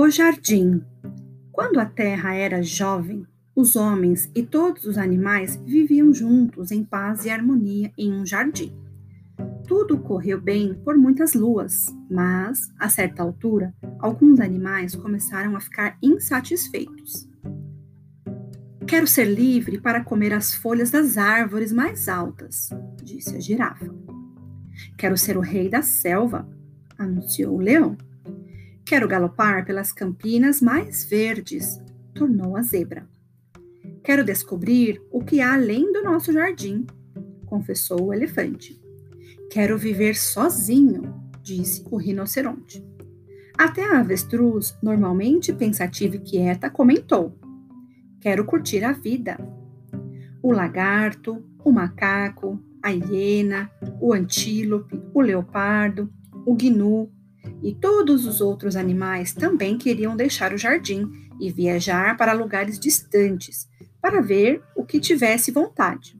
O jardim. Quando a terra era jovem, os homens e todos os animais viviam juntos em paz e harmonia em um jardim. Tudo correu bem por muitas luas, mas, a certa altura, alguns animais começaram a ficar insatisfeitos. Quero ser livre para comer as folhas das árvores mais altas, disse a girafa. Quero ser o rei da selva, anunciou o leão. Quero galopar pelas campinas mais verdes, tornou a zebra. Quero descobrir o que há além do nosso jardim, confessou o elefante. Quero viver sozinho, disse o rinoceronte. Até a avestruz, normalmente pensativa e quieta, comentou: Quero curtir a vida. O lagarto, o macaco, a hiena, o antílope, o leopardo, o gnu e todos os outros animais também queriam deixar o jardim e viajar para lugares distantes para ver o que tivesse vontade.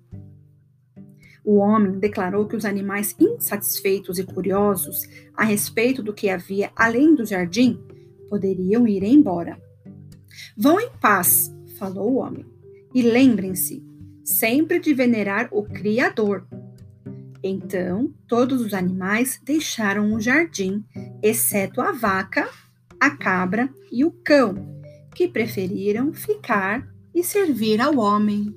O homem declarou que os animais insatisfeitos e curiosos a respeito do que havia além do jardim poderiam ir embora. Vão em paz, falou o homem, e lembrem-se sempre de venerar o Criador. Então, todos os animais deixaram o jardim, exceto a vaca, a cabra e o cão, que preferiram ficar e servir ao homem.